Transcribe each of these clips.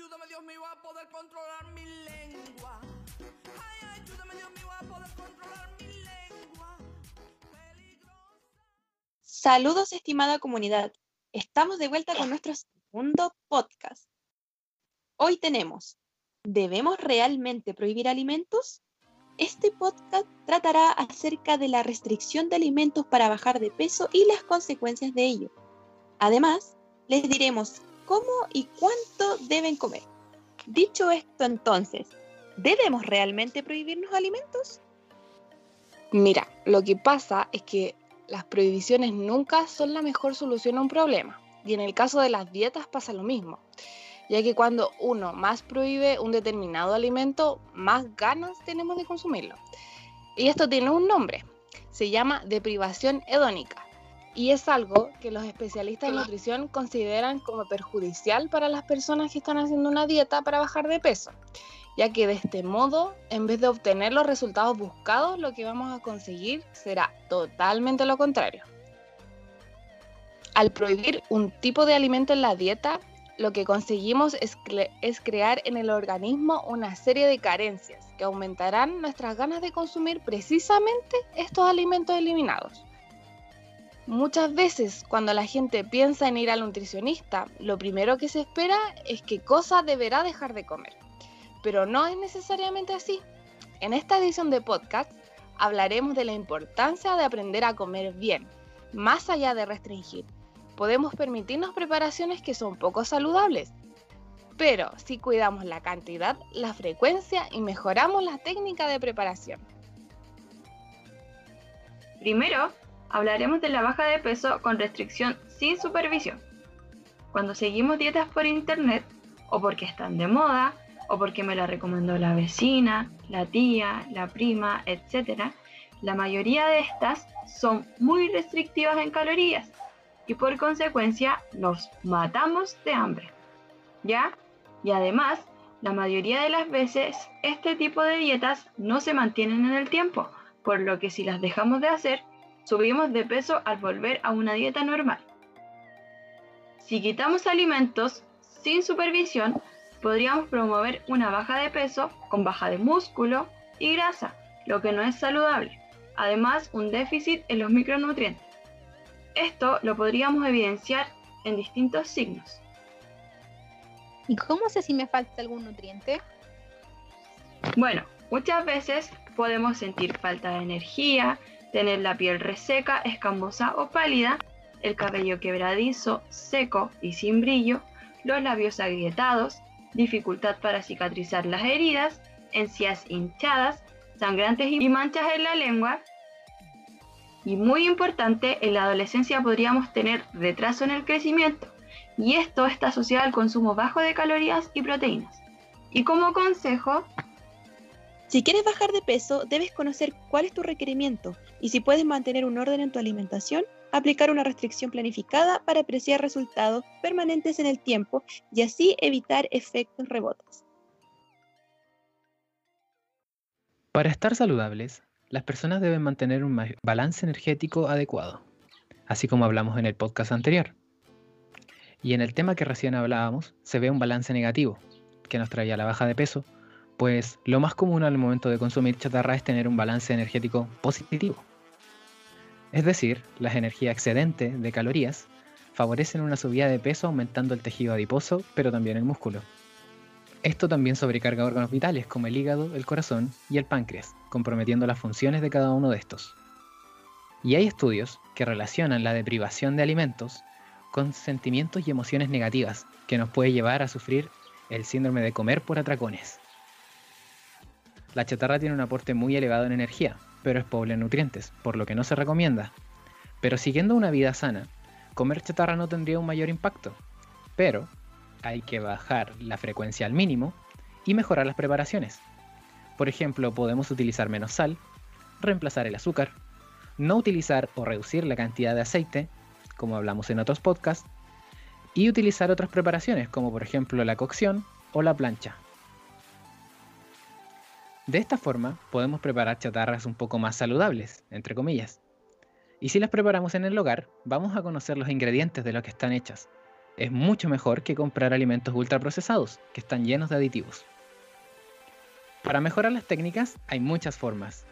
ayúdame Dios mío a poder controlar mi lengua. Ay, ayúdame Dios mío a poder controlar mi lengua. Peligrosa. Saludos, estimada comunidad. Estamos de vuelta con nuestro segundo podcast. Hoy tenemos, ¿debemos realmente prohibir alimentos? Este podcast tratará acerca de la restricción de alimentos para bajar de peso y las consecuencias de ello. Además, les diremos cómo y cuánto deben comer. Dicho esto entonces, ¿debemos realmente prohibirnos alimentos? Mira, lo que pasa es que las prohibiciones nunca son la mejor solución a un problema. Y en el caso de las dietas pasa lo mismo, ya que cuando uno más prohíbe un determinado alimento, más ganas tenemos de consumirlo. Y esto tiene un nombre, se llama deprivación hedónica. Y es algo que los especialistas en nutrición consideran como perjudicial para las personas que están haciendo una dieta para bajar de peso, ya que de este modo, en vez de obtener los resultados buscados, lo que vamos a conseguir será totalmente lo contrario. Al prohibir un tipo de alimento en la dieta, lo que conseguimos es, cre- es crear en el organismo una serie de carencias que aumentarán nuestras ganas de consumir precisamente estos alimentos eliminados. Muchas veces cuando la gente piensa en ir al nutricionista, lo primero que se espera es qué cosa deberá dejar de comer. Pero no es necesariamente así. En esta edición de podcast hablaremos de la importancia de aprender a comer bien, más allá de restringir. Podemos permitirnos preparaciones que son poco saludables, pero si cuidamos la cantidad, la frecuencia y mejoramos la técnica de preparación. Primero, hablaremos de la baja de peso con restricción sin supervisión. Cuando seguimos dietas por internet, o porque están de moda, o porque me la recomendó la vecina, la tía, la prima, etc., la mayoría de estas son muy restrictivas en calorías y por consecuencia nos matamos de hambre. ¿Ya? Y además, la mayoría de las veces este tipo de dietas no se mantienen en el tiempo, por lo que si las dejamos de hacer, subimos de peso al volver a una dieta normal. Si quitamos alimentos sin supervisión, podríamos promover una baja de peso con baja de músculo y grasa, lo que no es saludable. Además, un déficit en los micronutrientes. Esto lo podríamos evidenciar en distintos signos. ¿Y cómo sé si me falta algún nutriente? Bueno, muchas veces podemos sentir falta de energía, tener la piel reseca, escamosa o pálida, el cabello quebradizo, seco y sin brillo, los labios agrietados, dificultad para cicatrizar las heridas, encías hinchadas, sangrantes y manchas en la lengua. Y muy importante, en la adolescencia podríamos tener retraso en el crecimiento, y esto está asociado al consumo bajo de calorías y proteínas. Y como consejo, Si quieres bajar de peso, debes conocer cuál es tu requerimiento y si puedes mantener un orden en tu alimentación, aplicar una restricción planificada para apreciar resultados permanentes en el tiempo y así evitar efectos rebotes. Para estar saludables, las personas deben mantener un balance energético adecuado, así como hablamos en el podcast anterior. Y en el tema que recién hablábamos, se ve un balance negativo, que nos traía la baja de peso, pues lo más común al momento de consumir chatarra es tener un balance energético positivo. Es decir, las energías excedentes de calorías favorecen una subida de peso aumentando el tejido adiposo, pero también el músculo. Esto también sobrecarga órganos vitales como el hígado, el corazón y el páncreas, comprometiendo las funciones de cada uno de estos. Y hay estudios que relacionan la deprivación de alimentos con sentimientos y emociones negativas que nos puede llevar a sufrir el síndrome de comer por atracones. La chatarra tiene un aporte muy elevado en energía, pero es pobre en nutrientes, por lo que no se recomienda. Pero siguiendo una vida sana, comer chatarra no tendría un mayor impacto, pero hay que bajar la frecuencia al mínimo y mejorar las preparaciones. Por ejemplo, podemos utilizar menos sal, reemplazar el azúcar, no utilizar o reducir la cantidad de aceite, como hablamos en otros podcasts, y utilizar otras preparaciones, como por ejemplo la cocción o la plancha. De esta forma, podemos preparar chatarras un poco más saludables, entre comillas. Y si las preparamos en el hogar, vamos a conocer los ingredientes de lo que están hechas, es mucho mejor que comprar alimentos ultraprocesados, que están llenos de aditivos. Para mejorar las técnicas hay muchas formas,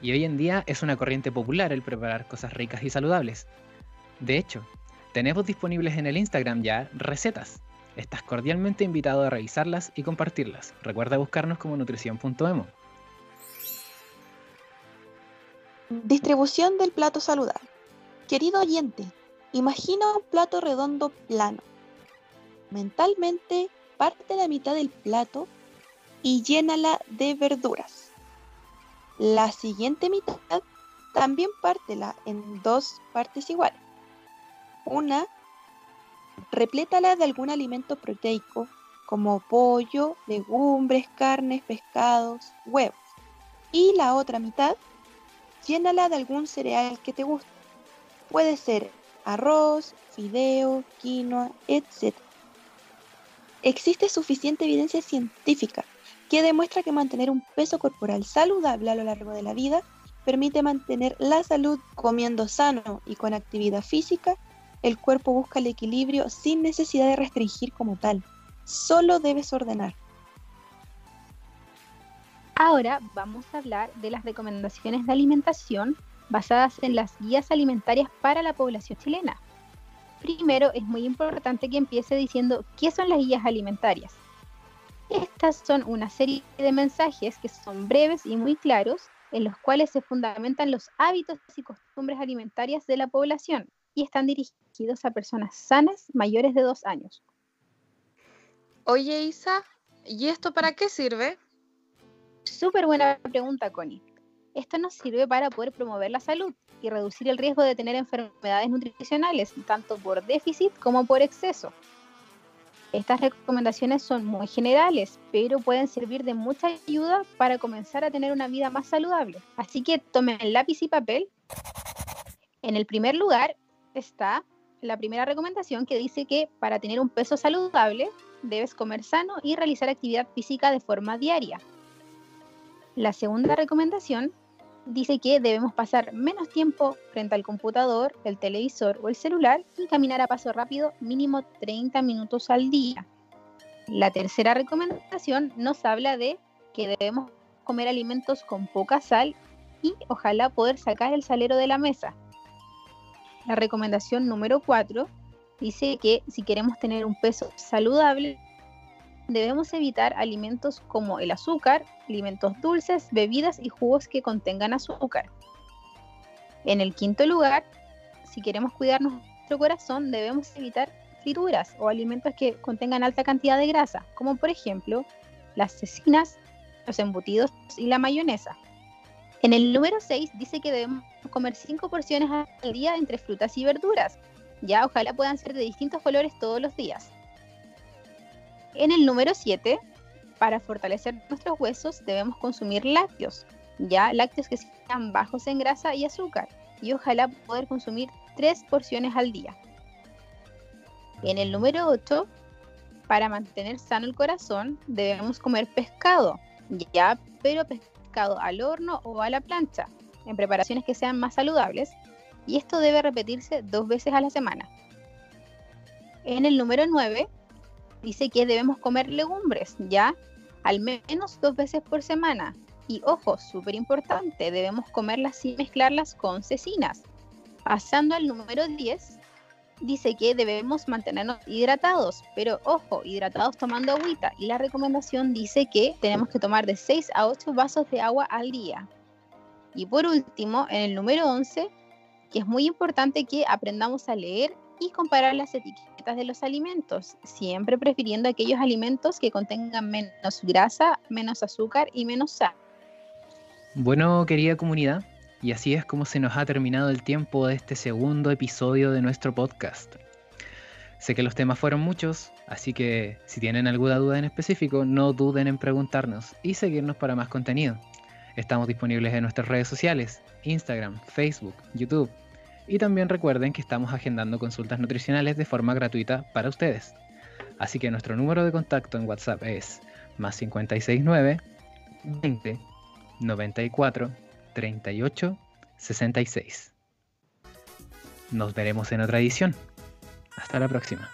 y hoy en día es una corriente popular el preparar cosas ricas y saludables. De hecho, tenemos disponibles en el Instagram ya recetas. Estás cordialmente invitado a revisarlas y compartirlas. Recuerda buscarnos como nutrición.emo. Distribución del plato saludable. Querido oyente, imagina un plato redondo plano. Mentalmente, parte la mitad del plato y llénala de verduras. La siguiente mitad también pártela en dos partes iguales. Una, replétala de algún alimento proteico como pollo, legumbres, carnes, pescados, huevos. Y la otra mitad, llénala de algún cereal que te guste. Puede ser arroz, fideo, quinoa, etc. Existe suficiente evidencia científica que demuestra que mantener un peso corporal saludable a lo largo de la vida permite mantener la salud comiendo sano y con actividad física. El cuerpo busca el equilibrio sin necesidad de restringir como tal. Solo debes ordenar. Ahora vamos a hablar de las recomendaciones de alimentación basadas en las guías alimentarias para la población chilena. Primero, es muy importante que empiece diciendo qué son las guías alimentarias. Estas son una serie de mensajes que son breves y muy claros, en los cuales se fundamentan los hábitos y costumbres alimentarias de la población y están dirigidos a personas sanas mayores de dos años. Oye, Isa, ¿y esto para qué sirve? Súper buena pregunta, Connie. Esto nos sirve para poder promover la salud y reducir el riesgo de tener enfermedades nutricionales, tanto por déficit como por exceso. Estas recomendaciones son muy generales, pero pueden servir de mucha ayuda para comenzar a tener una vida más saludable. Así que tomen lápiz y papel. En el primer lugar está la primera recomendación que dice que para tener un peso saludable debes comer sano y realizar actividad física de forma diaria. La segunda recomendación dice que debemos pasar menos tiempo frente al computador, el televisor o el celular y caminar a paso rápido mínimo 30 minutos al día. La tercera recomendación nos habla de que debemos comer alimentos con poca sal y ojalá poder sacar el salero de la mesa. La recomendación número 4 dice que si queremos tener un peso saludable, debemos evitar alimentos como el azúcar, alimentos dulces, bebidas y jugos que contengan azúcar. En el quinto lugar, si queremos cuidar nuestro corazón, debemos evitar frituras o alimentos que contengan alta cantidad de grasa, como por ejemplo las cecinas, los embutidos y la mayonesa. En el número 6 dice que debemos comer 5 porciones al día entre frutas y verduras. Ya ojalá puedan ser de distintos colores todos los días. En el número 7, para fortalecer nuestros huesos debemos consumir lácteos, ya lácteos que sean bajos en grasa y azúcar, y ojalá poder consumir 3 porciones al día. En el número 8, para mantener sano el corazón debemos comer pescado, ya, pero al horno o a la plancha, en preparaciones que sean más saludables, y esto debe repetirse dos veces a la semana. En el número 9, dice que debemos comer legumbres, ¿ya? Al menos dos veces por semana. Y ojo, súper importante, debemos comerlas sin mezclarlas con cecinas. Pasando al número 10, dice que debemos mantenernos hidratados, pero ojo, hidratados tomando agüita. Y la recomendación dice que tenemos que tomar de 6 a 8 vasos de agua al día. Y por último, en el número 11, que es muy importante que aprendamos a leer y comparar las etiquetas de los alimentos, siempre prefiriendo aquellos alimentos que contengan menos grasa, menos azúcar y menos sal. Bueno, querida comunidad, y así es como se nos ha terminado el tiempo de este segundo episodio de nuestro podcast. Sé que los temas fueron muchos, así que si tienen alguna duda en específico, no duden en preguntarnos y seguirnos para más contenido. Estamos disponibles en nuestras redes sociales, Instagram, Facebook, YouTube y también recuerden que estamos agendando consultas nutricionales de forma gratuita para ustedes. Así que nuestro número de contacto en WhatsApp es más 569 20 94 38 66. Nos veremos en otra edición. Hasta la próxima.